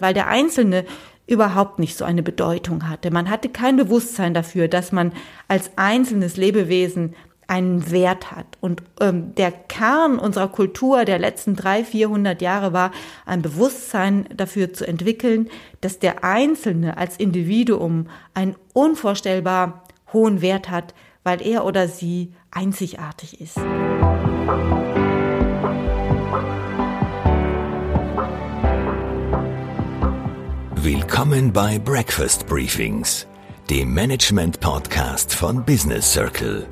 weil der Einzelne überhaupt nicht so eine Bedeutung hatte. Man hatte kein Bewusstsein dafür, dass man als einzelnes Lebewesen einen Wert hat. Und ähm, der Kern unserer Kultur der letzten drei, vierhundert Jahre war, ein Bewusstsein dafür zu entwickeln, dass der Einzelne als Individuum einen unvorstellbar hohen Wert hat, weil er oder sie einzigartig ist. Willkommen bei Breakfast Briefings, dem Management-Podcast von Business Circle.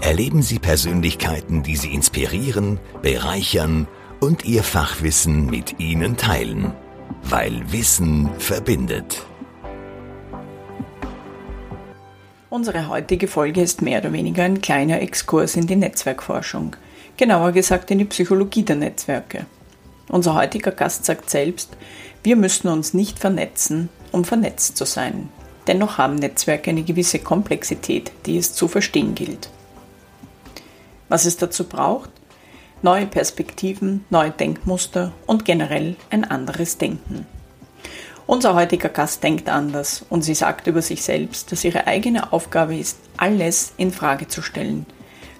Erleben Sie Persönlichkeiten, die Sie inspirieren, bereichern und Ihr Fachwissen mit Ihnen teilen, weil Wissen verbindet. Unsere heutige Folge ist mehr oder weniger ein kleiner Exkurs in die Netzwerkforschung, genauer gesagt in die Psychologie der Netzwerke. Unser heutiger Gast sagt selbst, wir müssen uns nicht vernetzen, um vernetzt zu sein. Dennoch haben Netzwerke eine gewisse Komplexität, die es zu verstehen gilt. Was es dazu braucht? Neue Perspektiven, neue Denkmuster und generell ein anderes Denken. Unser heutiger Gast denkt anders und sie sagt über sich selbst, dass ihre eigene Aufgabe ist, alles in Frage zu stellen.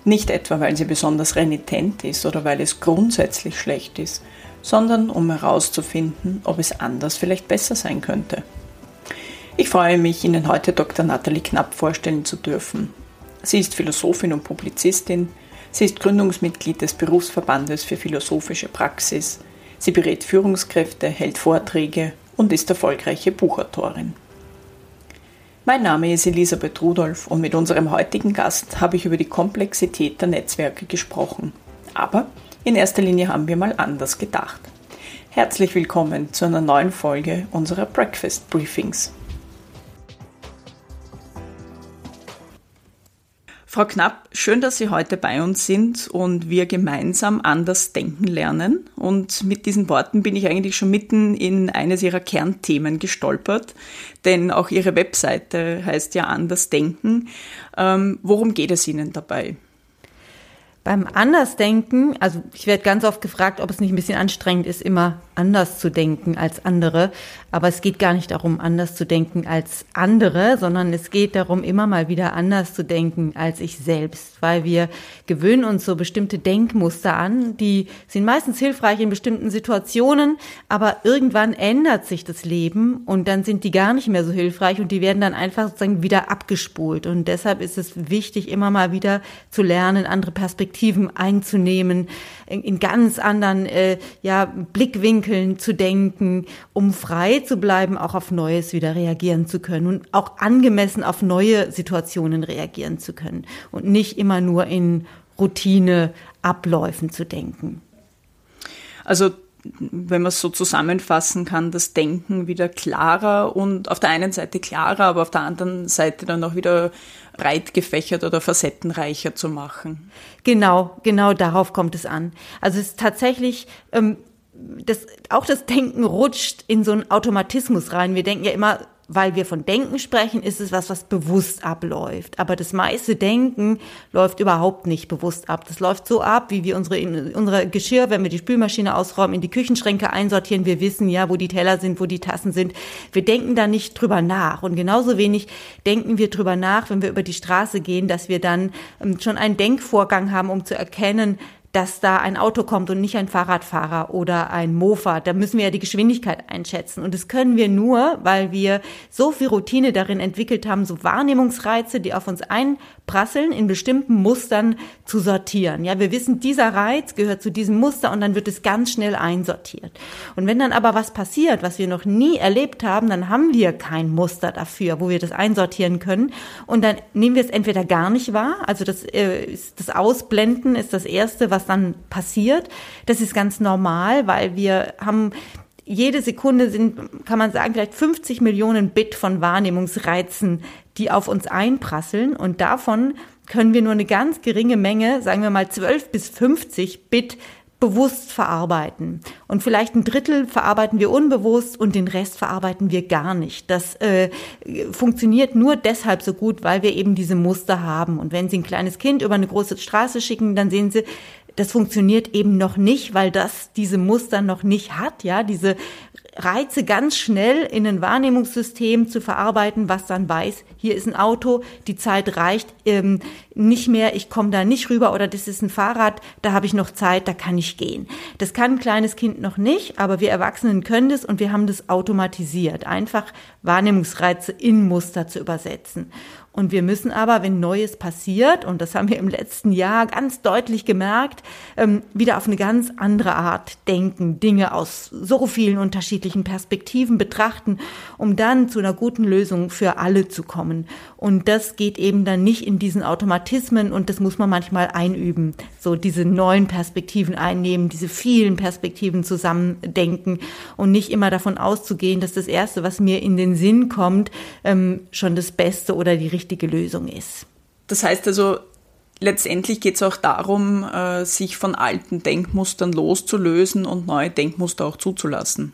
Nicht etwa, weil sie besonders renitent ist oder weil es grundsätzlich schlecht ist, sondern um herauszufinden, ob es anders vielleicht besser sein könnte. Ich freue mich, Ihnen heute Dr. Nathalie Knapp vorstellen zu dürfen. Sie ist Philosophin und Publizistin. Sie ist Gründungsmitglied des Berufsverbandes für philosophische Praxis. Sie berät Führungskräfte, hält Vorträge und ist erfolgreiche Buchautorin. Mein Name ist Elisabeth Rudolph und mit unserem heutigen Gast habe ich über die Komplexität der Netzwerke gesprochen. Aber in erster Linie haben wir mal anders gedacht. Herzlich willkommen zu einer neuen Folge unserer Breakfast Briefings. Frau Knapp, schön, dass Sie heute bei uns sind und wir gemeinsam anders denken lernen. Und mit diesen Worten bin ich eigentlich schon mitten in eines Ihrer Kernthemen gestolpert, denn auch Ihre Webseite heißt ja anders denken. Ähm, worum geht es Ihnen dabei? Beim Andersdenken, also ich werde ganz oft gefragt, ob es nicht ein bisschen anstrengend ist, immer anders zu denken als andere. Aber es geht gar nicht darum, anders zu denken als andere, sondern es geht darum, immer mal wieder anders zu denken als ich selbst, weil wir gewöhnen uns so bestimmte Denkmuster an, die sind meistens hilfreich in bestimmten Situationen, aber irgendwann ändert sich das Leben und dann sind die gar nicht mehr so hilfreich und die werden dann einfach sozusagen wieder abgespult. Und deshalb ist es wichtig, immer mal wieder zu lernen, andere Perspektiven einzunehmen, in ganz anderen äh, ja, Blickwinkeln zu denken, um frei zu bleiben, auch auf Neues wieder reagieren zu können und auch angemessen auf neue Situationen reagieren zu können und nicht immer nur in Routineabläufen zu denken. Also wenn man es so zusammenfassen kann, das Denken wieder klarer und auf der einen Seite klarer, aber auf der anderen Seite dann auch wieder breit gefächert oder facettenreicher zu machen. Genau, genau darauf kommt es an. Also es ist tatsächlich, ähm, das, auch das Denken rutscht in so einen Automatismus rein. Wir denken ja immer, weil wir von Denken sprechen, ist es was, was bewusst abläuft. Aber das meiste Denken läuft überhaupt nicht bewusst ab. Das läuft so ab, wie wir unsere, unsere Geschirr, wenn wir die Spülmaschine ausräumen, in die Küchenschränke einsortieren. Wir wissen ja, wo die Teller sind, wo die Tassen sind. Wir denken da nicht drüber nach. Und genauso wenig denken wir drüber nach, wenn wir über die Straße gehen, dass wir dann ähm, schon einen Denkvorgang haben, um zu erkennen, dass da ein Auto kommt und nicht ein Fahrradfahrer oder ein Mofa. Da müssen wir ja die Geschwindigkeit einschätzen. Und das können wir nur, weil wir so viel Routine darin entwickelt haben, so Wahrnehmungsreize, die auf uns einprasseln, in bestimmten Mustern zu sortieren. Ja, wir wissen, dieser Reiz gehört zu diesem Muster und dann wird es ganz schnell einsortiert. Und wenn dann aber was passiert, was wir noch nie erlebt haben, dann haben wir kein Muster dafür, wo wir das einsortieren können. Und dann nehmen wir es entweder gar nicht wahr, also das, äh, das Ausblenden ist das Erste, was was dann passiert. Das ist ganz normal, weil wir haben jede Sekunde sind, kann man sagen, vielleicht 50 Millionen Bit von Wahrnehmungsreizen, die auf uns einprasseln. Und davon können wir nur eine ganz geringe Menge, sagen wir mal 12 bis 50 Bit bewusst verarbeiten. Und vielleicht ein Drittel verarbeiten wir unbewusst und den Rest verarbeiten wir gar nicht. Das äh, funktioniert nur deshalb so gut, weil wir eben diese Muster haben. Und wenn Sie ein kleines Kind über eine große Straße schicken, dann sehen Sie, das funktioniert eben noch nicht, weil das diese Muster noch nicht hat, ja, diese Reize ganz schnell in ein Wahrnehmungssystem zu verarbeiten, was dann weiß, hier ist ein Auto, die Zeit reicht ähm, nicht mehr, ich komme da nicht rüber oder das ist ein Fahrrad, da habe ich noch Zeit, da kann ich gehen. Das kann ein kleines Kind noch nicht, aber wir Erwachsenen können das und wir haben das automatisiert, einfach Wahrnehmungsreize in Muster zu übersetzen. Und wir müssen aber, wenn Neues passiert, und das haben wir im letzten Jahr ganz deutlich gemerkt, ähm, wieder auf eine ganz andere Art denken, Dinge aus so vielen unterschiedlichen Perspektiven betrachten, um dann zu einer guten Lösung für alle zu kommen. Und das geht eben dann nicht in diesen Automatismen und das muss man manchmal einüben. So diese neuen Perspektiven einnehmen, diese vielen Perspektiven zusammendenken und nicht immer davon auszugehen, dass das Erste, was mir in den Sinn kommt, ähm, schon das Beste oder die Lösung ist. Das heißt also, letztendlich geht es auch darum, äh, sich von alten Denkmustern loszulösen und neue Denkmuster auch zuzulassen.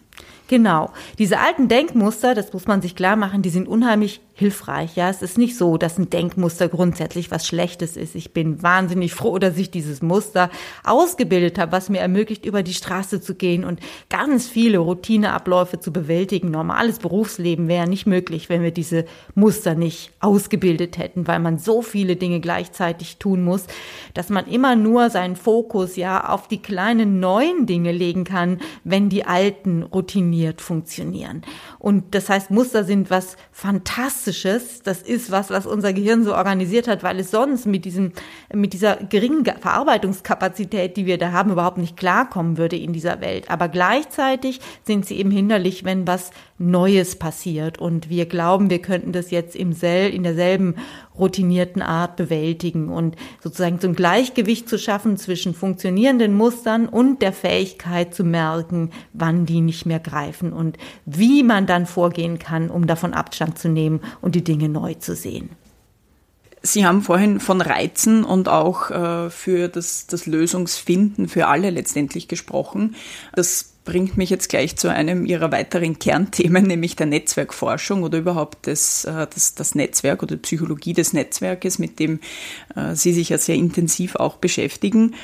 Genau. Diese alten Denkmuster, das muss man sich klar machen, die sind unheimlich hilfreich. Ja, es ist nicht so, dass ein Denkmuster grundsätzlich was Schlechtes ist. Ich bin wahnsinnig froh, dass ich dieses Muster ausgebildet habe, was mir ermöglicht, über die Straße zu gehen und ganz viele Routineabläufe zu bewältigen. Normales Berufsleben wäre nicht möglich, wenn wir diese Muster nicht ausgebildet hätten, weil man so viele Dinge gleichzeitig tun muss, dass man immer nur seinen Fokus ja auf die kleinen neuen Dinge legen kann, wenn die alten routiniert funktionieren. Und das heißt, Muster sind was fantastisch Fantastisches. Das ist was, was unser Gehirn so organisiert hat, weil es sonst mit diesem, mit dieser geringen Verarbeitungskapazität, die wir da haben, überhaupt nicht klarkommen würde in dieser Welt. Aber gleichzeitig sind sie eben hinderlich, wenn was Neues passiert. Und wir glauben, wir könnten das jetzt im sel in derselben routinierten Art bewältigen und sozusagen so ein Gleichgewicht zu schaffen zwischen funktionierenden Mustern und der Fähigkeit zu merken, wann die nicht mehr greifen und wie man dann vorgehen kann, um davon Abstand zu nehmen und die Dinge neu zu sehen. Sie haben vorhin von Reizen und auch äh, für das, das Lösungsfinden für alle letztendlich gesprochen. Das bringt mich jetzt gleich zu einem Ihrer weiteren Kernthemen, nämlich der Netzwerkforschung oder überhaupt das, äh, das, das Netzwerk oder Psychologie des Netzwerkes, mit dem äh, Sie sich ja sehr intensiv auch beschäftigen.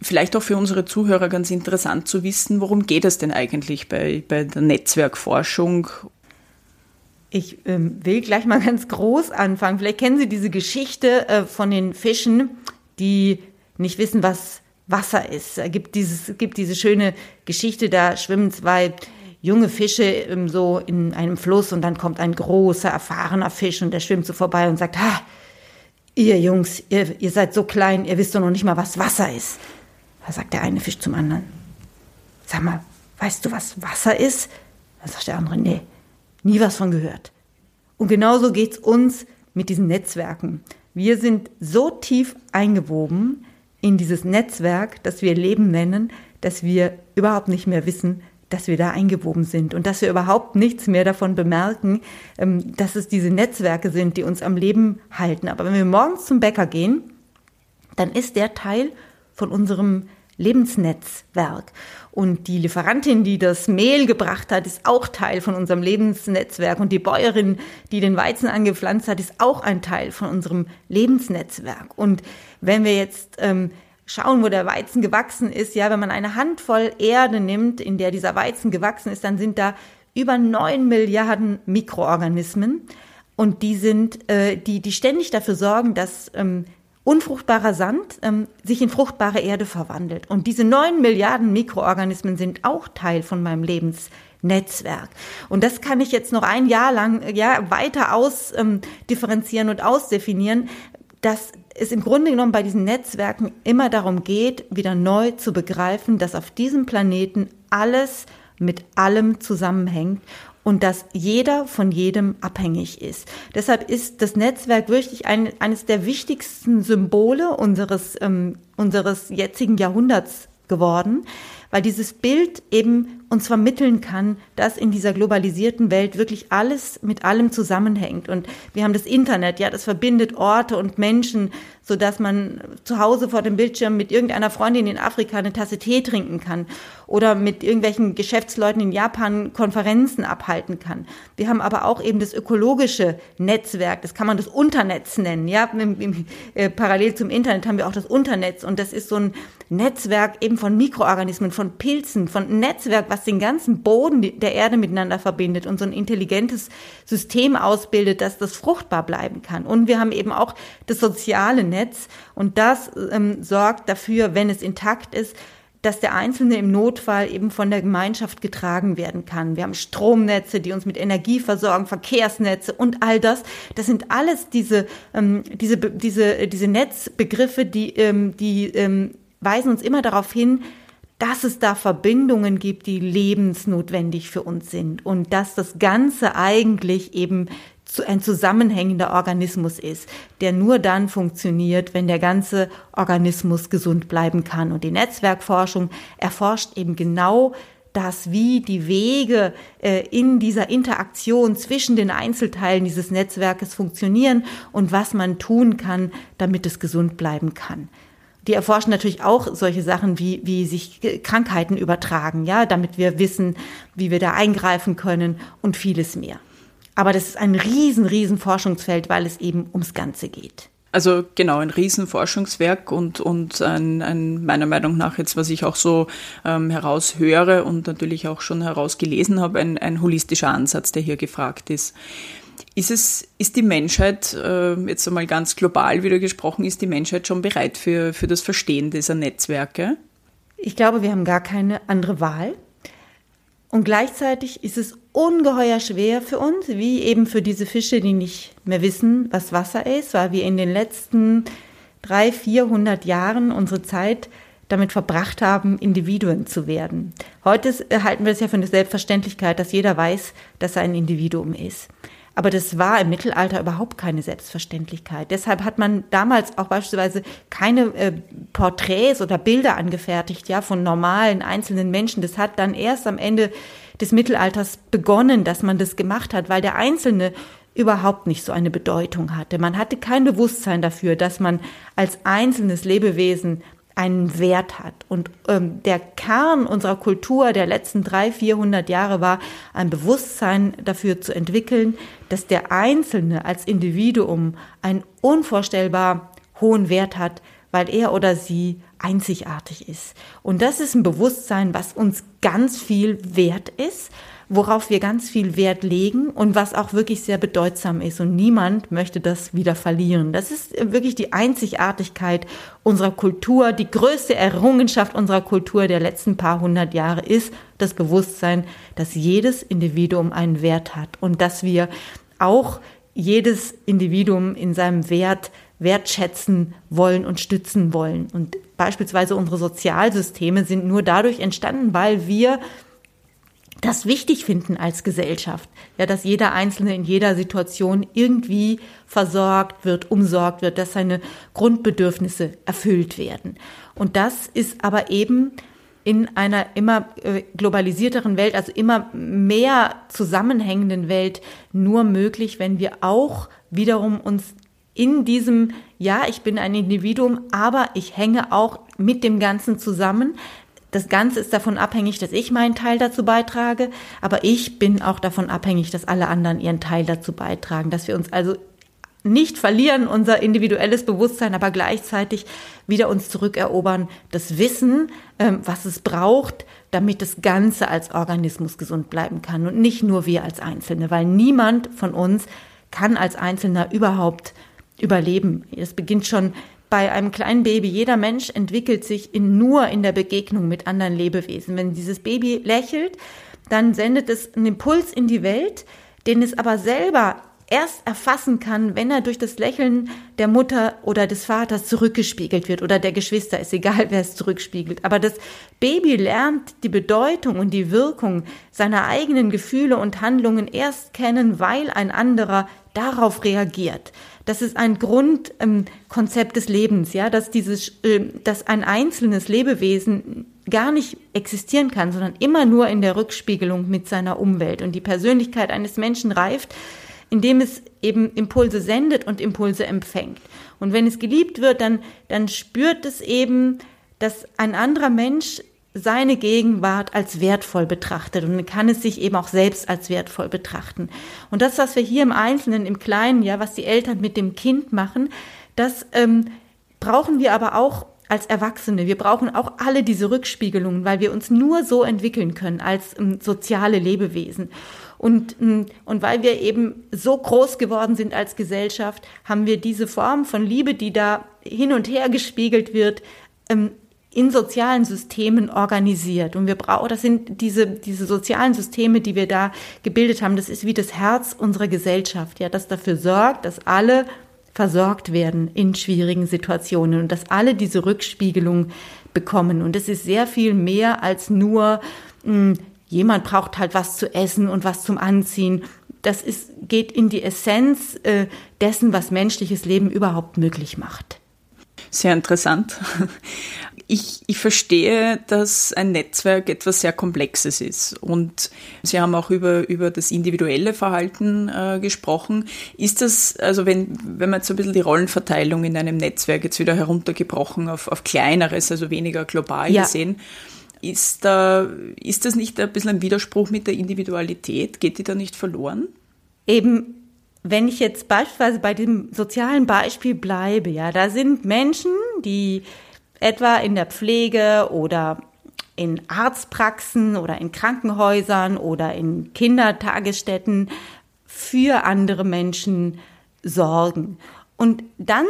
Vielleicht auch für unsere Zuhörer ganz interessant zu wissen, worum geht es denn eigentlich bei, bei der Netzwerkforschung? Ich ähm, will gleich mal ganz groß anfangen. Vielleicht kennen Sie diese Geschichte äh, von den Fischen, die nicht wissen, was Wasser ist. Es gibt, dieses, gibt diese schöne Geschichte, da schwimmen zwei junge Fische ähm, so in einem Fluss und dann kommt ein großer, erfahrener Fisch und der schwimmt so vorbei und sagt, ha, ihr Jungs, ihr, ihr seid so klein, ihr wisst doch noch nicht mal, was Wasser ist. Da sagt der eine Fisch zum anderen, sag mal, weißt du, was Wasser ist? Da sagt der andere, nee, nie was von gehört. Und genauso geht's uns mit diesen Netzwerken. Wir sind so tief eingewoben in dieses Netzwerk, das wir Leben nennen, dass wir überhaupt nicht mehr wissen, dass wir da eingewoben sind und dass wir überhaupt nichts mehr davon bemerken, ähm, dass es diese Netzwerke sind, die uns am Leben halten. Aber wenn wir morgens zum Bäcker gehen, dann ist der Teil von unserem Lebensnetzwerk. Und die Lieferantin, die das Mehl gebracht hat, ist auch Teil von unserem Lebensnetzwerk. Und die Bäuerin, die den Weizen angepflanzt hat, ist auch ein Teil von unserem Lebensnetzwerk. Und wenn wir jetzt ähm, schauen, wo der Weizen gewachsen ist, ja, wenn man eine Handvoll Erde nimmt, in der dieser Weizen gewachsen ist, dann sind da über neun Milliarden Mikroorganismen. Und die sind, äh, die, die ständig dafür sorgen, dass ähm, unfruchtbarer Sand ähm, sich in fruchtbare Erde verwandelt. Und diese neun Milliarden Mikroorganismen sind auch Teil von meinem Lebensnetzwerk. Und das kann ich jetzt noch ein Jahr lang ja, weiter ausdifferenzieren ähm, und ausdefinieren, dass es im Grunde genommen bei diesen Netzwerken immer darum geht, wieder neu zu begreifen, dass auf diesem Planeten alles mit allem zusammenhängt und dass jeder von jedem abhängig ist. Deshalb ist das Netzwerk wirklich ein, eines der wichtigsten Symbole unseres, ähm, unseres jetzigen Jahrhunderts geworden, weil dieses Bild eben uns vermitteln kann, dass in dieser globalisierten Welt wirklich alles mit allem zusammenhängt. Und wir haben das Internet, ja, das verbindet Orte und Menschen, so dass man zu Hause vor dem Bildschirm mit irgendeiner Freundin in Afrika eine Tasse Tee trinken kann oder mit irgendwelchen Geschäftsleuten in Japan Konferenzen abhalten kann. Wir haben aber auch eben das ökologische Netzwerk, das kann man das Unternetz nennen, ja, äh, parallel zum Internet haben wir auch das Unternetz und das ist so ein Netzwerk eben von Mikroorganismen, von Pilzen, von Netzwerk, was den ganzen Boden der Erde miteinander verbindet und so ein intelligentes System ausbildet, dass das fruchtbar bleiben kann. Und wir haben eben auch das soziale Netz und das ähm, sorgt dafür, wenn es intakt ist, dass der Einzelne im Notfall eben von der Gemeinschaft getragen werden kann. Wir haben Stromnetze, die uns mit Energie versorgen, Verkehrsnetze und all das. Das sind alles diese, ähm, diese, diese, diese Netzbegriffe, die, ähm, die ähm, weisen uns immer darauf hin, dass es da Verbindungen gibt, die lebensnotwendig für uns sind und dass das Ganze eigentlich eben ein zusammenhängender Organismus ist, der nur dann funktioniert, wenn der ganze Organismus gesund bleiben kann. Und die Netzwerkforschung erforscht eben genau das, wie die Wege äh, in dieser Interaktion zwischen den Einzelteilen dieses Netzwerkes funktionieren und was man tun kann, damit es gesund bleiben kann. Die erforschen natürlich auch solche Sachen, wie, wie sich Krankheiten übertragen, ja, damit wir wissen, wie wir da eingreifen können und vieles mehr. Aber das ist ein riesen, riesen Forschungsfeld, weil es eben ums Ganze geht. Also genau, ein Riesenforschungswerk und, und ein, ein, meiner Meinung nach jetzt, was ich auch so ähm, heraushöre und natürlich auch schon herausgelesen habe, ein, ein holistischer Ansatz, der hier gefragt ist. Ist es, ist die Menschheit, äh, jetzt einmal ganz global wieder gesprochen, ist die Menschheit schon bereit für, für das Verstehen dieser Netzwerke? Ich glaube, wir haben gar keine andere Wahl. Und gleichzeitig ist es ungeheuer schwer für uns, wie eben für diese Fische, die nicht mehr wissen, was Wasser ist, weil wir in den letzten drei, vierhundert Jahren unsere Zeit damit verbracht haben, Individuen zu werden. Heute halten wir es ja für eine Selbstverständlichkeit, dass jeder weiß, dass er ein Individuum ist. Aber das war im Mittelalter überhaupt keine Selbstverständlichkeit. Deshalb hat man damals auch beispielsweise keine äh, Porträts oder Bilder angefertigt, ja, von normalen einzelnen Menschen. Das hat dann erst am Ende des Mittelalters begonnen, dass man das gemacht hat, weil der Einzelne überhaupt nicht so eine Bedeutung hatte. Man hatte kein Bewusstsein dafür, dass man als einzelnes Lebewesen einen Wert hat. Und ähm, der Kern unserer Kultur der letzten drei, vierhundert Jahre war, ein Bewusstsein dafür zu entwickeln, dass der Einzelne als Individuum einen unvorstellbar hohen Wert hat, weil er oder sie einzigartig ist. Und das ist ein Bewusstsein, was uns ganz viel wert ist worauf wir ganz viel Wert legen und was auch wirklich sehr bedeutsam ist. Und niemand möchte das wieder verlieren. Das ist wirklich die Einzigartigkeit unserer Kultur. Die größte Errungenschaft unserer Kultur der letzten paar hundert Jahre ist das Bewusstsein, dass jedes Individuum einen Wert hat und dass wir auch jedes Individuum in seinem Wert wertschätzen wollen und stützen wollen. Und beispielsweise unsere Sozialsysteme sind nur dadurch entstanden, weil wir das wichtig finden als Gesellschaft. Ja, dass jeder Einzelne in jeder Situation irgendwie versorgt wird, umsorgt wird, dass seine Grundbedürfnisse erfüllt werden. Und das ist aber eben in einer immer äh, globalisierteren Welt, also immer mehr zusammenhängenden Welt nur möglich, wenn wir auch wiederum uns in diesem, ja, ich bin ein Individuum, aber ich hänge auch mit dem Ganzen zusammen, das Ganze ist davon abhängig, dass ich meinen Teil dazu beitrage, aber ich bin auch davon abhängig, dass alle anderen ihren Teil dazu beitragen, dass wir uns also nicht verlieren unser individuelles Bewusstsein, aber gleichzeitig wieder uns zurückerobern, das Wissen, ähm, was es braucht, damit das Ganze als Organismus gesund bleiben kann und nicht nur wir als Einzelne, weil niemand von uns kann als Einzelner überhaupt überleben. Es beginnt schon bei einem kleinen Baby, jeder Mensch entwickelt sich in, nur in der Begegnung mit anderen Lebewesen. Wenn dieses Baby lächelt, dann sendet es einen Impuls in die Welt, den es aber selber erst erfassen kann, wenn er durch das Lächeln der Mutter oder des Vaters zurückgespiegelt wird oder der Geschwister, ist egal, wer es zurückspiegelt. Aber das Baby lernt die Bedeutung und die Wirkung seiner eigenen Gefühle und Handlungen erst kennen, weil ein anderer darauf reagiert. Das ist ein Grundkonzept ähm, des Lebens, ja, dass dieses, äh, dass ein einzelnes Lebewesen gar nicht existieren kann, sondern immer nur in der Rückspiegelung mit seiner Umwelt. Und die Persönlichkeit eines Menschen reift, indem es eben Impulse sendet und Impulse empfängt. Und wenn es geliebt wird, dann, dann spürt es eben, dass ein anderer Mensch seine Gegenwart als wertvoll betrachtet und kann es sich eben auch selbst als wertvoll betrachten. Und das, was wir hier im Einzelnen, im Kleinen, ja, was die Eltern mit dem Kind machen, das ähm, brauchen wir aber auch als Erwachsene. Wir brauchen auch alle diese Rückspiegelungen, weil wir uns nur so entwickeln können als ähm, soziale Lebewesen. Und, ähm, und weil wir eben so groß geworden sind als Gesellschaft, haben wir diese Form von Liebe, die da hin und her gespiegelt wird, ähm, in sozialen Systemen organisiert. Und wir brauchen, das sind diese, diese sozialen Systeme, die wir da gebildet haben. Das ist wie das Herz unserer Gesellschaft, ja, das dafür sorgt, dass alle versorgt werden in schwierigen Situationen und dass alle diese Rückspiegelung bekommen. Und es ist sehr viel mehr als nur, mh, hm, jemand braucht halt was zu essen und was zum Anziehen. Das ist, geht in die Essenz äh, dessen, was menschliches Leben überhaupt möglich macht. Sehr interessant. Ich, ich verstehe, dass ein Netzwerk etwas sehr Komplexes ist. Und Sie haben auch über, über das individuelle Verhalten äh, gesprochen. Ist das, also wenn, wenn man jetzt so ein bisschen die Rollenverteilung in einem Netzwerk jetzt wieder heruntergebrochen auf, auf kleineres, also weniger global ja. gesehen, ist, da, ist das nicht ein bisschen ein Widerspruch mit der Individualität? Geht die da nicht verloren? Eben wenn ich jetzt beispielsweise bei dem sozialen Beispiel bleibe, ja, da sind Menschen, die etwa in der Pflege oder in Arztpraxen oder in Krankenhäusern oder in Kindertagesstätten für andere Menschen sorgen. Und dann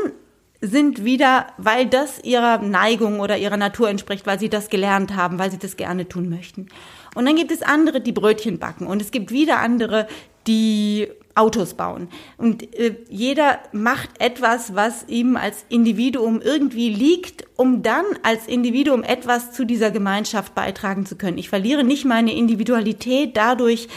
sind wieder, weil das ihrer Neigung oder ihrer Natur entspricht, weil sie das gelernt haben, weil sie das gerne tun möchten. Und dann gibt es andere, die Brötchen backen. Und es gibt wieder andere, die Autos bauen. Und äh, jeder macht etwas, was ihm als Individuum irgendwie liegt, um dann als Individuum etwas zu dieser Gemeinschaft beitragen zu können. Ich verliere nicht meine Individualität dadurch,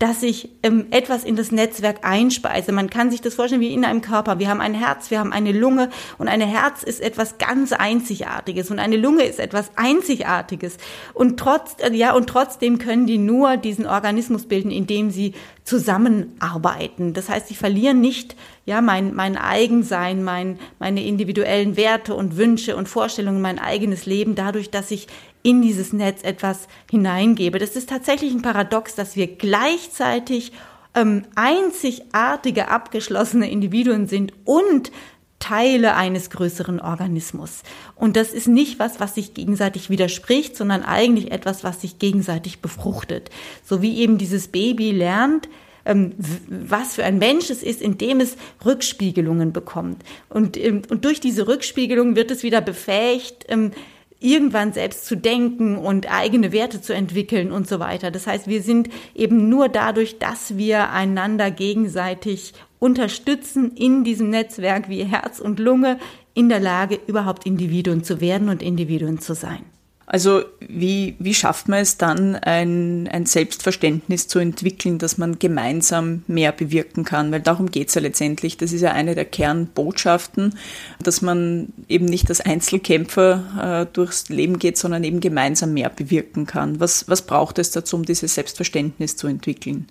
dass ich ähm, etwas in das Netzwerk einspeise. Man kann sich das vorstellen wie in einem Körper. Wir haben ein Herz, wir haben eine Lunge und ein Herz ist etwas ganz Einzigartiges und eine Lunge ist etwas Einzigartiges. Und trotz, äh, ja, und trotzdem können die nur diesen Organismus bilden, indem sie zusammenarbeiten. Das heißt, sie verlieren nicht ja mein mein Eigensein, mein meine individuellen Werte und Wünsche und Vorstellungen, mein eigenes Leben dadurch, dass ich in dieses Netz etwas hineingebe. Das ist tatsächlich ein Paradox, dass wir gleichzeitig ähm, einzigartige, abgeschlossene Individuen sind und Teile eines größeren Organismus. Und das ist nicht was, was sich gegenseitig widerspricht, sondern eigentlich etwas, was sich gegenseitig befruchtet. So wie eben dieses Baby lernt, ähm, was für ein Mensch es ist, indem es Rückspiegelungen bekommt. Und, ähm, und durch diese Rückspiegelung wird es wieder befähigt, ähm, irgendwann selbst zu denken und eigene Werte zu entwickeln und so weiter. Das heißt, wir sind eben nur dadurch, dass wir einander gegenseitig unterstützen in diesem Netzwerk wie Herz und Lunge in der Lage, überhaupt Individuen zu werden und Individuen zu sein. Also wie, wie schafft man es dann, ein, ein Selbstverständnis zu entwickeln, dass man gemeinsam mehr bewirken kann? Weil darum geht es ja letztendlich. Das ist ja eine der Kernbotschaften, dass man eben nicht als Einzelkämpfer äh, durchs Leben geht, sondern eben gemeinsam mehr bewirken kann. Was, was braucht es dazu, um dieses Selbstverständnis zu entwickeln?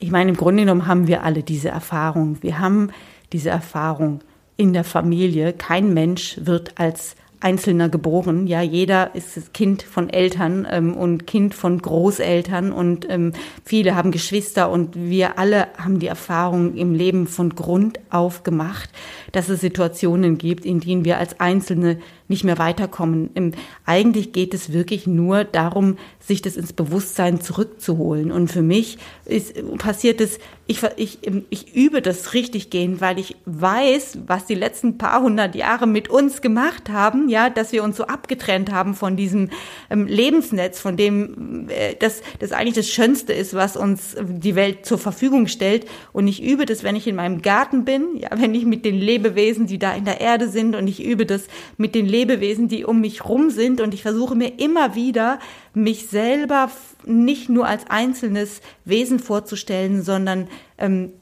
Ich meine, im Grunde genommen haben wir alle diese Erfahrung. Wir haben diese Erfahrung in der Familie. Kein Mensch wird als Einzelner geboren. Ja, jeder ist Kind von Eltern ähm, und Kind von Großeltern und ähm, viele haben Geschwister und wir alle haben die Erfahrung im Leben von Grund auf gemacht, dass es Situationen gibt, in denen wir als Einzelne nicht mehr weiterkommen. Eigentlich geht es wirklich nur darum, sich das ins Bewusstsein zurückzuholen. Und für mich ist, passiert es, ich, ich, ich übe das richtig gehen, weil ich weiß, was die letzten paar hundert Jahre mit uns gemacht haben, ja, dass wir uns so abgetrennt haben von diesem ähm, Lebensnetz, von dem äh, das, das eigentlich das Schönste ist, was uns die Welt zur Verfügung stellt. Und ich übe das, wenn ich in meinem Garten bin, ja, wenn ich mit den Lebewesen, die da in der Erde sind, und ich übe das mit den Lebewesen, die um mich rum sind, und ich versuche mir immer wieder mich selber nicht nur als einzelnes Wesen vorzustellen, sondern ähm,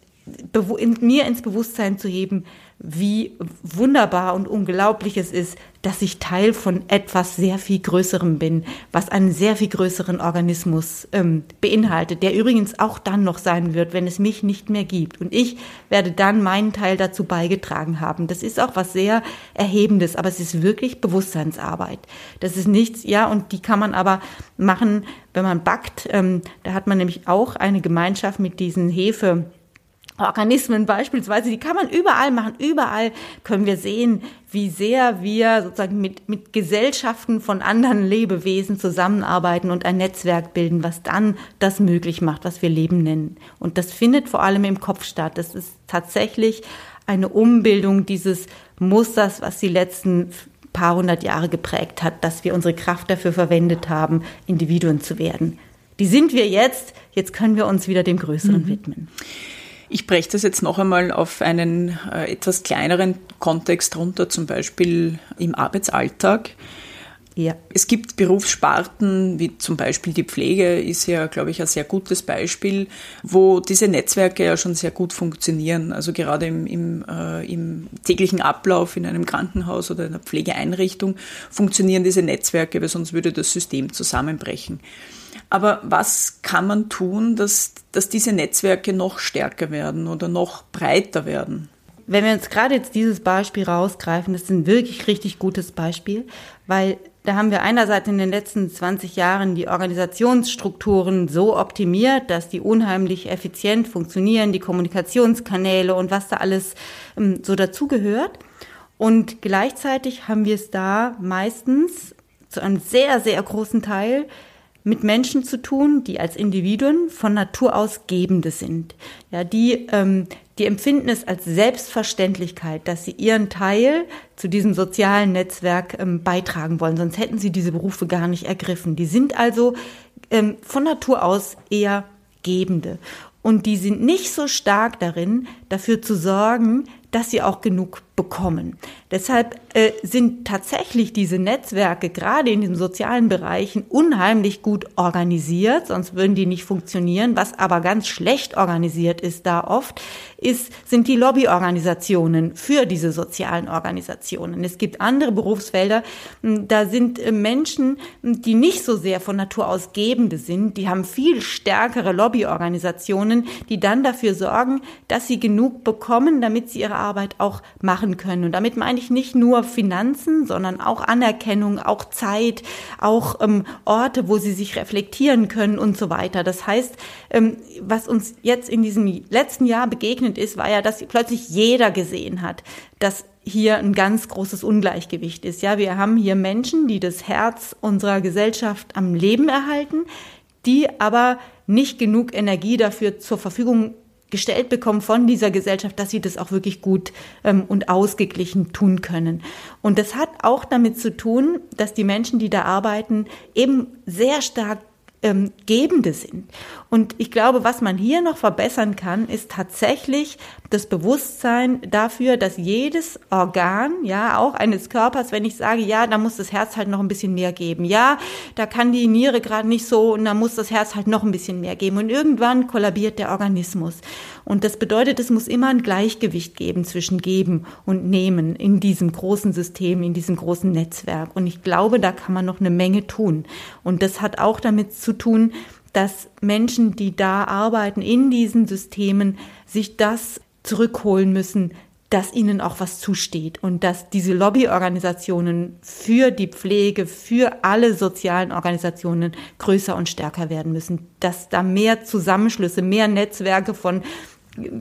in mir ins Bewusstsein zu heben, wie wunderbar und unglaublich es ist, dass ich Teil von etwas sehr viel Größerem bin, was einen sehr viel größeren Organismus ähm, beinhaltet, der übrigens auch dann noch sein wird, wenn es mich nicht mehr gibt. Und ich werde dann meinen Teil dazu beigetragen haben. Das ist auch was sehr Erhebendes, aber es ist wirklich Bewusstseinsarbeit. Das ist nichts, ja, und die kann man aber machen, wenn man backt. Ähm, da hat man nämlich auch eine Gemeinschaft mit diesen Hefe. Organismen beispielsweise, die kann man überall machen. Überall können wir sehen, wie sehr wir sozusagen mit, mit Gesellschaften von anderen Lebewesen zusammenarbeiten und ein Netzwerk bilden, was dann das möglich macht, was wir Leben nennen. Und das findet vor allem im Kopf statt. Das ist tatsächlich eine Umbildung dieses Musters, was die letzten paar hundert Jahre geprägt hat, dass wir unsere Kraft dafür verwendet haben, Individuen zu werden. Die sind wir jetzt, jetzt können wir uns wieder dem Größeren mhm. widmen. Ich breche das jetzt noch einmal auf einen äh, etwas kleineren Kontext runter, zum Beispiel im Arbeitsalltag. Ja. Es gibt Berufssparten, wie zum Beispiel die Pflege, ist ja, glaube ich, ein sehr gutes Beispiel, wo diese Netzwerke ja schon sehr gut funktionieren. Also gerade im, im, äh, im täglichen Ablauf in einem Krankenhaus oder in einer Pflegeeinrichtung funktionieren diese Netzwerke, weil sonst würde das System zusammenbrechen. Aber was kann man tun, dass, dass diese Netzwerke noch stärker werden oder noch breiter werden? Wenn wir uns gerade jetzt dieses Beispiel rausgreifen, das ist ein wirklich richtig gutes Beispiel, weil da haben wir einerseits in den letzten 20 Jahren die Organisationsstrukturen so optimiert, dass die unheimlich effizient funktionieren, die Kommunikationskanäle und was da alles ähm, so dazugehört. Und gleichzeitig haben wir es da meistens zu einem sehr, sehr großen Teil mit Menschen zu tun, die als Individuen von Natur aus Gebende sind. Ja, die, ähm, die empfinden es als Selbstverständlichkeit, dass sie ihren Teil zu diesem sozialen Netzwerk ähm, beitragen wollen, sonst hätten sie diese Berufe gar nicht ergriffen. Die sind also ähm, von Natur aus eher Gebende. Und die sind nicht so stark darin, dafür zu sorgen, dass sie auch genug bekommen. Deshalb äh, sind tatsächlich diese Netzwerke gerade in den sozialen Bereichen unheimlich gut organisiert, sonst würden die nicht funktionieren. Was aber ganz schlecht organisiert ist da oft, ist, sind die Lobbyorganisationen für diese sozialen Organisationen. Es gibt andere Berufsfelder, hm, da sind äh, Menschen, hm, die nicht so sehr von Natur aus Gebende sind, die haben viel stärkere Lobbyorganisationen, die dann dafür sorgen, dass sie genug bekommen, damit sie ihre Arbeit auch machen können. Und damit meine ich nicht nur Finanzen, sondern auch Anerkennung, auch Zeit, auch ähm, Orte, wo sie sich reflektieren können und so weiter. Das heißt, ähm, was uns jetzt in diesem letzten Jahr begegnet ist, war ja, dass plötzlich jeder gesehen hat, dass hier ein ganz großes Ungleichgewicht ist. Ja, wir haben hier Menschen, die das Herz unserer Gesellschaft am Leben erhalten, die aber nicht genug Energie dafür zur Verfügung gestellt bekommen von dieser Gesellschaft, dass sie das auch wirklich gut ähm, und ausgeglichen tun können. Und das hat auch damit zu tun, dass die Menschen, die da arbeiten, eben sehr stark ähm, Gebende sind. Und ich glaube, was man hier noch verbessern kann, ist tatsächlich das Bewusstsein dafür, dass jedes Organ, ja, auch eines Körpers, wenn ich sage, ja, da muss das Herz halt noch ein bisschen mehr geben. Ja, da kann die Niere gerade nicht so und da muss das Herz halt noch ein bisschen mehr geben. Und irgendwann kollabiert der Organismus. Und das bedeutet, es muss immer ein Gleichgewicht geben zwischen Geben und Nehmen in diesem großen System, in diesem großen Netzwerk. Und ich glaube, da kann man noch eine Menge tun. Und das hat auch damit zu tun, dass Menschen, die da arbeiten in diesen Systemen, sich das zurückholen müssen, dass ihnen auch was zusteht und dass diese Lobbyorganisationen für die Pflege, für alle sozialen Organisationen größer und stärker werden müssen, dass da mehr Zusammenschlüsse, mehr Netzwerke von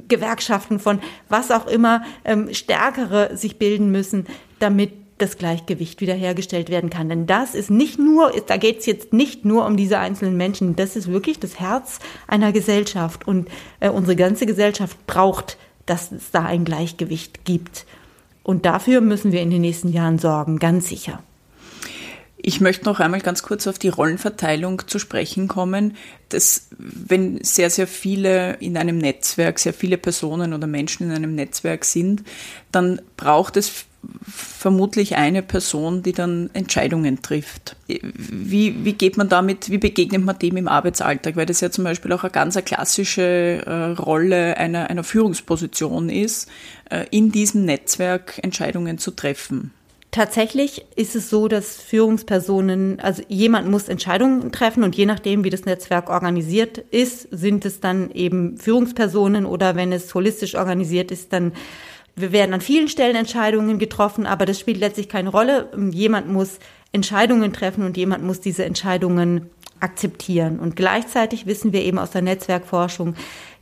Gewerkschaften, von was auch immer, ähm, stärkere sich bilden müssen, damit das Gleichgewicht wiederhergestellt werden kann. Denn das ist nicht nur, da geht es jetzt nicht nur um diese einzelnen Menschen, das ist wirklich das Herz einer Gesellschaft. Und äh, unsere ganze Gesellschaft braucht, dass es da ein Gleichgewicht gibt. Und dafür müssen wir in den nächsten Jahren sorgen, ganz sicher. Ich möchte noch einmal ganz kurz auf die Rollenverteilung zu sprechen kommen. Dass, wenn sehr, sehr viele in einem Netzwerk, sehr viele Personen oder Menschen in einem Netzwerk sind, dann braucht es vermutlich eine Person, die dann Entscheidungen trifft. Wie, wie geht man damit, wie begegnet man dem im Arbeitsalltag? Weil das ja zum Beispiel auch eine ganz klassische äh, Rolle einer, einer Führungsposition ist, äh, in diesem Netzwerk Entscheidungen zu treffen. Tatsächlich ist es so, dass Führungspersonen, also jemand muss Entscheidungen treffen und je nachdem, wie das Netzwerk organisiert ist, sind es dann eben Führungspersonen oder wenn es holistisch organisiert ist, dann werden an vielen Stellen Entscheidungen getroffen, aber das spielt letztlich keine Rolle. Jemand muss Entscheidungen treffen und jemand muss diese Entscheidungen akzeptieren. Und gleichzeitig wissen wir eben aus der Netzwerkforschung,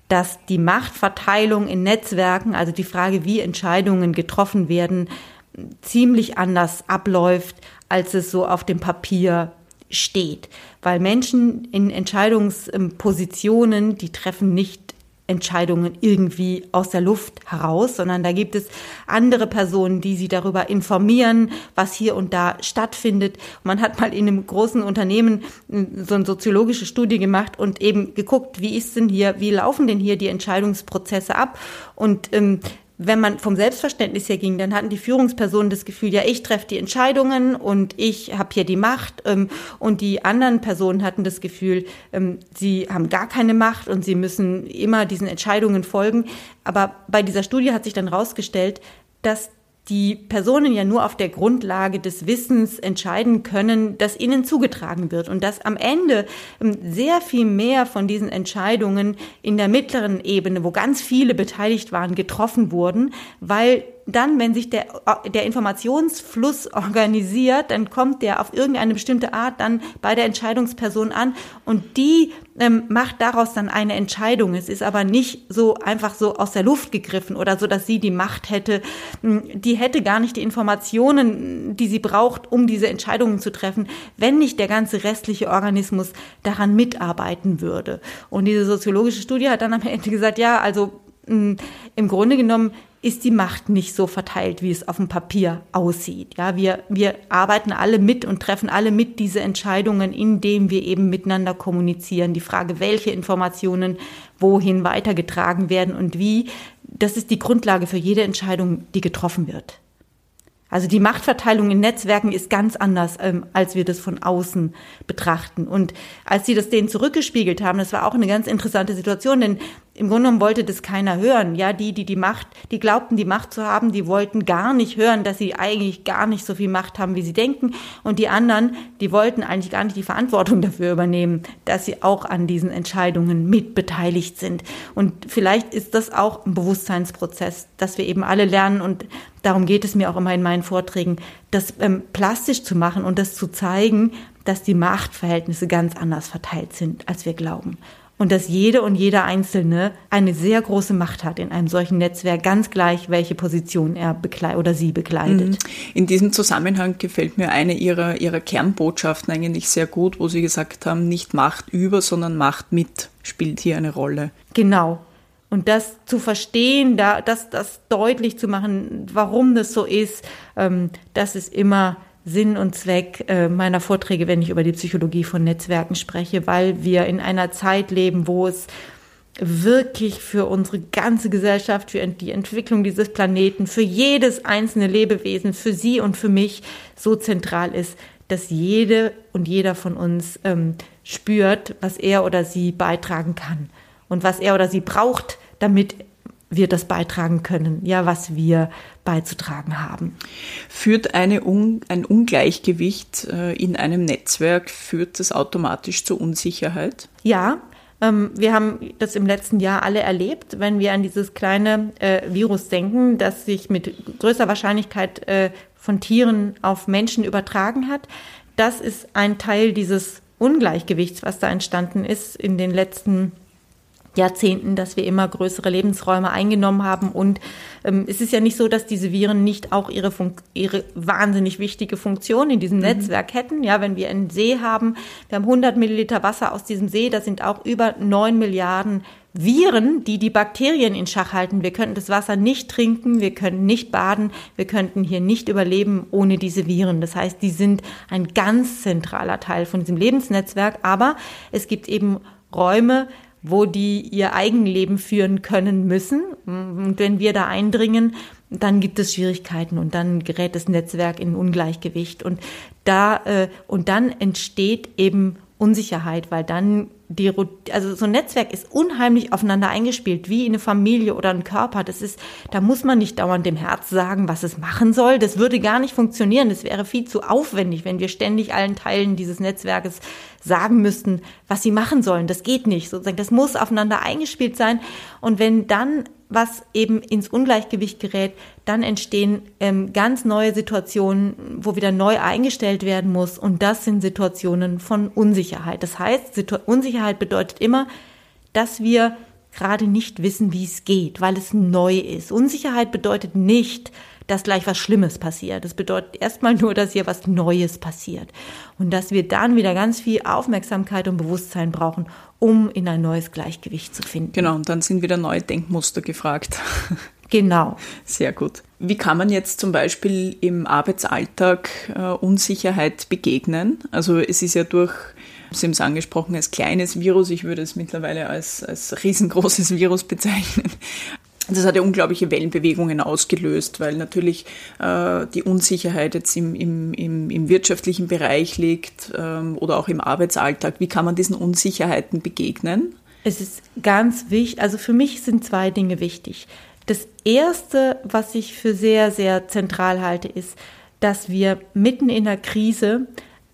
dass die Machtverteilung in Netzwerken, also die Frage, wie Entscheidungen getroffen werden, ziemlich anders abläuft, als es so auf dem Papier steht. Weil Menschen in Entscheidungspositionen, die treffen nicht Entscheidungen irgendwie aus der Luft heraus, sondern da gibt es andere Personen, die sie darüber informieren, was hier und da stattfindet. Man hat mal in einem großen Unternehmen so eine soziologische Studie gemacht und eben geguckt, wie ist denn hier, wie laufen denn hier die Entscheidungsprozesse ab? Und ähm, wenn man vom Selbstverständnis her ging, dann hatten die Führungspersonen das Gefühl, ja, ich treffe die Entscheidungen und ich habe hier die Macht. Ähm, und die anderen Personen hatten das Gefühl, ähm, sie haben gar keine Macht und sie müssen immer diesen Entscheidungen folgen. Aber bei dieser Studie hat sich dann herausgestellt, dass die Personen ja nur auf der Grundlage des Wissens entscheiden können, das ihnen zugetragen wird. Und dass am Ende ähm, sehr viel mehr von diesen Entscheidungen in der mittleren Ebene, wo ganz viele beteiligt waren, getroffen wurden, weil dann, wenn sich der, der Informationsfluss organisiert, dann kommt der auf irgendeine bestimmte Art dann bei der Entscheidungsperson an und die ähm, macht daraus dann eine Entscheidung. Es ist aber nicht so einfach so aus der Luft gegriffen oder so, dass sie die Macht hätte. Hm, die hätte gar nicht die Informationen, die sie braucht, um diese Entscheidungen zu treffen, wenn nicht der ganze restliche Organismus daran mitarbeiten würde. Und diese soziologische Studie hat dann am Ende gesagt, ja, also hm, im Grunde genommen ist die Macht nicht so verteilt, wie es auf dem Papier aussieht. Ja, wir, wir arbeiten alle mit und treffen alle mit diese Entscheidungen, indem wir eben miteinander kommunizieren. Die Frage, welche Informationen wohin weitergetragen werden und wie, das ist die Grundlage für jede Entscheidung, die getroffen wird. Also die Machtverteilung in Netzwerken ist ganz anders, ähm, als wir das von außen betrachten. Und als sie das denen zurückgespiegelt haben, das war auch eine ganz interessante Situation, denn im Grunde genommen wollte das keiner hören. Ja, die, die die Macht, die glaubten, die Macht zu haben, die wollten gar nicht hören, dass sie eigentlich gar nicht so viel Macht haben, wie sie denken. Und die anderen, die wollten eigentlich gar nicht die Verantwortung dafür übernehmen, dass sie auch an diesen Entscheidungen mitbeteiligt sind. Und vielleicht ist das auch ein Bewusstseinsprozess, dass wir eben alle lernen und darum geht es mir auch immer in meinen Vorträgen, das ähm, plastisch zu machen und das zu zeigen, dass die Machtverhältnisse ganz anders verteilt sind, als wir glauben und dass jede und jeder Einzelne eine sehr große Macht hat in einem solchen Netzwerk, ganz gleich, welche Position er bekleidet oder sie bekleidet. Mhm. In diesem Zusammenhang gefällt mir eine ihrer, ihrer Kernbotschaften eigentlich sehr gut, wo sie gesagt haben, nicht Macht über, sondern Macht mit spielt hier eine Rolle. Genau. Und das zu verstehen, da, das, das deutlich zu machen, warum das so ist, ähm, das ist immer Sinn und Zweck äh, meiner Vorträge, wenn ich über die Psychologie von Netzwerken spreche, weil wir in einer Zeit leben, wo es wirklich für unsere ganze Gesellschaft, für die Entwicklung dieses Planeten, für jedes einzelne Lebewesen, für Sie und für mich so zentral ist, dass jede und jeder von uns ähm, spürt, was er oder sie beitragen kann und was er oder sie braucht, damit wir das beitragen können, ja, was wir beizutragen haben. Führt eine Un ein Ungleichgewicht äh, in einem Netzwerk, führt das automatisch zur Unsicherheit? Ja, ähm, wir haben das im letzten Jahr alle erlebt, wenn wir an dieses kleine äh, Virus denken, das sich mit größer Wahrscheinlichkeit äh, von Tieren auf Menschen übertragen hat. Das ist ein Teil dieses Ungleichgewichts, was da entstanden ist in den letzten Jahren. Jahrzehnten, dass wir immer größere Lebensräume eingenommen haben. Und ähm, es ist ja nicht so, dass diese Viren nicht auch ihre, Fun ihre wahnsinnig wichtige Funktion in diesem mhm. Netzwerk hätten. Ja, wenn wir einen See haben, wir haben 100 Milliliter Wasser aus diesem See, da sind auch über 9 Milliarden Viren, die die Bakterien in Schach halten. Wir könnten das Wasser nicht trinken, wir könnten nicht baden, wir könnten hier nicht überleben ohne diese Viren. Das heißt, die sind ein ganz zentraler Teil von diesem Lebensnetzwerk. Aber es gibt eben Räume, wo die ihr Eigenleben führen können müssen. Und wenn wir da eindringen, dann gibt es Schwierigkeiten und dann gerät das Netzwerk in Ungleichgewicht und da äh, und dann entsteht eben Unsicherheit, weil dann die, also so ein Netzwerk ist unheimlich aufeinander eingespielt, wie eine Familie oder ein Körper. Das ist, da muss man nicht dauernd dem Herz sagen, was es machen soll. Das würde gar nicht funktionieren. Das wäre viel zu aufwendig, wenn wir ständig allen Teilen dieses Netzwerkes sagen müssten, was sie machen sollen. Das geht nicht. Sozusagen, das muss aufeinander eingespielt sein. Und wenn dann was eben ins Ungleichgewicht gerät, dann entstehen ähm, ganz neue Situationen, wo wieder neu eingestellt werden muss. Und das sind Situationen von Unsicherheit. Das heißt, Situ Unsicherheit bedeutet immer, dass wir gerade nicht wissen, wie es geht, weil es neu ist. Unsicherheit bedeutet nicht, dass gleich was Schlimmes passiert. Das bedeutet erstmal nur, dass hier was Neues passiert. Und dass wir dann wieder ganz viel Aufmerksamkeit und Bewusstsein brauchen, um in ein neues Gleichgewicht zu finden. Genau, und dann sind wieder neue Denkmuster gefragt. Genau. Sehr gut. Wie kann man jetzt zum Beispiel im Arbeitsalltag äh, Unsicherheit begegnen? Also es ist ja durch Sie haben es angesprochen als kleines Virus. Ich würde es mittlerweile als, als riesengroßes Virus bezeichnen. Das hat ja unglaubliche Wellenbewegungen ausgelöst, weil natürlich äh, die Unsicherheit jetzt im, im, im, im wirtschaftlichen Bereich liegt ähm, oder auch im Arbeitsalltag. Wie kann man diesen Unsicherheiten begegnen? Es ist ganz wichtig, also für mich sind zwei Dinge wichtig. Das Erste, was ich für sehr, sehr zentral halte, ist, dass wir mitten in der Krise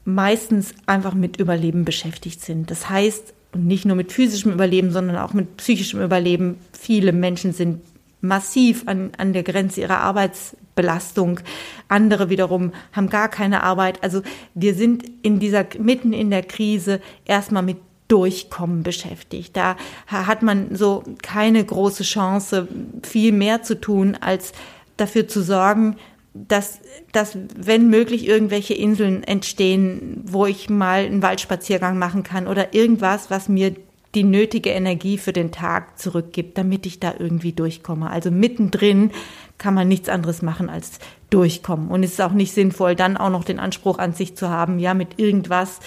meistens einfach mit Überleben beschäftigt sind. Das heißt, nicht nur mit physischem Überleben, sondern auch mit psychischem Überleben. Viele Menschen sind massiv an, an der Grenze ihrer Arbeitsbelastung. Andere wiederum haben gar keine Arbeit. Also wir sind in dieser, mitten in der Krise erstmal mit Durchkommen beschäftigt. Da hat man so keine große Chance, viel mehr zu tun, als dafür zu sorgen, dass, dass, wenn möglich, irgendwelche Inseln entstehen, wo ich mal einen Waldspaziergang machen kann oder irgendwas, was mir die nötige Energie für den Tag zurückgibt, damit ich da irgendwie durchkomme. Also mittendrin kann man nichts anderes machen als durchkommen. Und es ist auch nicht sinnvoll, dann auch noch den Anspruch an sich zu haben, ja, mit irgendwas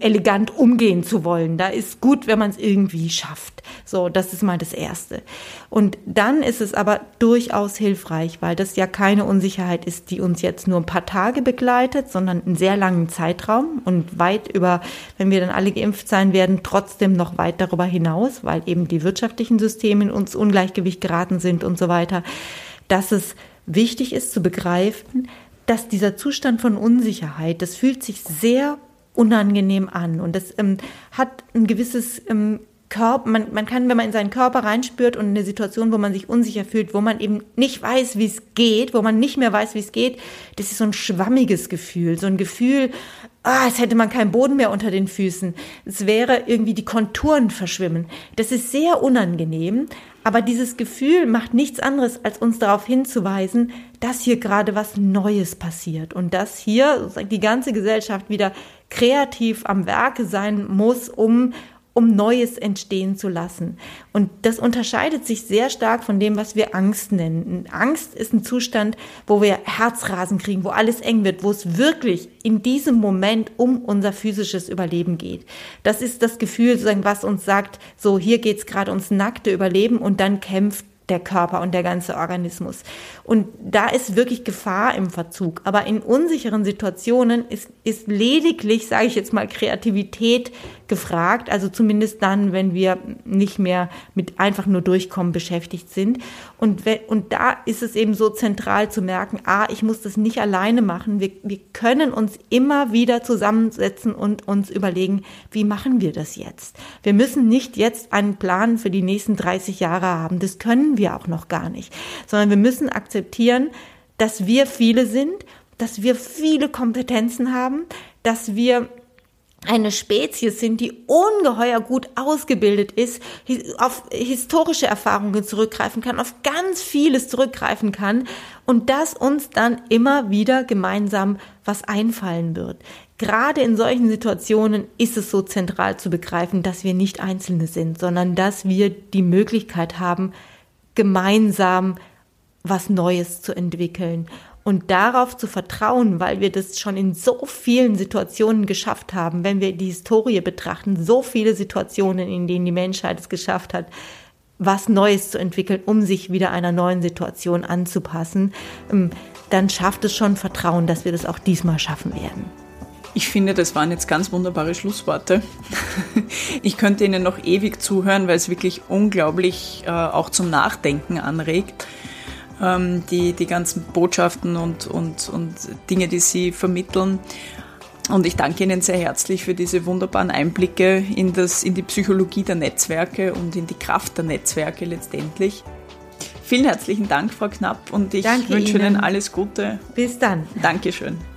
elegant umgehen zu wollen. Da ist gut, wenn man es irgendwie schafft. So, das ist mal das Erste. Und dann ist es aber durchaus hilfreich, weil das ja keine Unsicherheit ist, die uns jetzt nur ein paar Tage begleitet, sondern einen sehr langen Zeitraum und weit über, wenn wir dann alle geimpft sein werden, trotzdem noch weit darüber hinaus, weil eben die wirtschaftlichen Systeme in uns Ungleichgewicht geraten sind und so weiter, dass es wichtig ist zu begreifen, dass dieser Zustand von Unsicherheit, das fühlt sich sehr unangenehm an. Und das ähm, hat ein gewisses ähm, Körper, man, man kann, wenn man in seinen Körper reinspürt und in eine Situation, wo man sich unsicher fühlt, wo man eben nicht weiß, wie es geht, wo man nicht mehr weiß, wie es geht, das ist so ein schwammiges Gefühl, so ein Gefühl, ah, als hätte man keinen Boden mehr unter den Füßen. Es wäre irgendwie die Konturen verschwimmen. Das ist sehr unangenehm, aber dieses Gefühl macht nichts anderes, als uns darauf hinzuweisen, dass hier gerade was Neues passiert und dass hier die ganze Gesellschaft wieder kreativ am Werke sein muss, um um Neues entstehen zu lassen. Und das unterscheidet sich sehr stark von dem, was wir Angst nennen. Angst ist ein Zustand, wo wir Herzrasen kriegen, wo alles eng wird, wo es wirklich in diesem Moment um unser physisches Überleben geht. Das ist das Gefühl, was uns sagt, so hier geht's gerade ums nackte Überleben und dann kämpft der Körper und der ganze Organismus. Und da ist wirklich Gefahr im Verzug. Aber in unsicheren Situationen ist, ist lediglich, sage ich jetzt mal, Kreativität gefragt. Also zumindest dann, wenn wir nicht mehr mit einfach nur Durchkommen beschäftigt sind. Und, wenn, und da ist es eben so zentral zu merken, ah, ich muss das nicht alleine machen. Wir, wir können uns immer wieder zusammensetzen und uns überlegen, wie machen wir das jetzt? Wir müssen nicht jetzt einen Plan für die nächsten 30 Jahre haben. Das können wir auch noch gar nicht. Sondern wir müssen akzeptieren, dass wir viele sind, dass wir viele Kompetenzen haben, dass wir eine Spezies sind, die ungeheuer gut ausgebildet ist, auf historische Erfahrungen zurückgreifen kann, auf ganz vieles zurückgreifen kann und dass uns dann immer wieder gemeinsam was einfallen wird. Gerade in solchen Situationen ist es so zentral zu begreifen, dass wir nicht Einzelne sind, sondern dass wir die Möglichkeit haben, gemeinsam was Neues zu entwickeln und darauf zu vertrauen, weil wir das schon in so vielen Situationen geschafft haben, wenn wir die Historie betrachten, so viele Situationen, in denen die Menschheit es geschafft hat, was Neues zu entwickeln, um sich wieder einer neuen Situation anzupassen, ähm, dann schafft es schon Vertrauen, dass wir das auch diesmal schaffen werden. Ich finde, das waren jetzt ganz wunderbare Schlussworte. Ich könnte Ihnen noch ewig zuhören, weil es wirklich unglaublich äh, auch zum Nachdenken anregt ähm, die, die ganzen Botschaften und, und, und Dinge, die Sie vermitteln. Und ich danke Ihnen sehr herzlich für diese wunderbaren Einblicke in, das, in die Psychologie der Netzwerke und in die Kraft der Netzwerke letztendlich. Vielen herzlichen Dank, Frau Knapp, und ich danke wünsche Ihnen. Ihnen alles Gute. Bis dann. Dankeschön.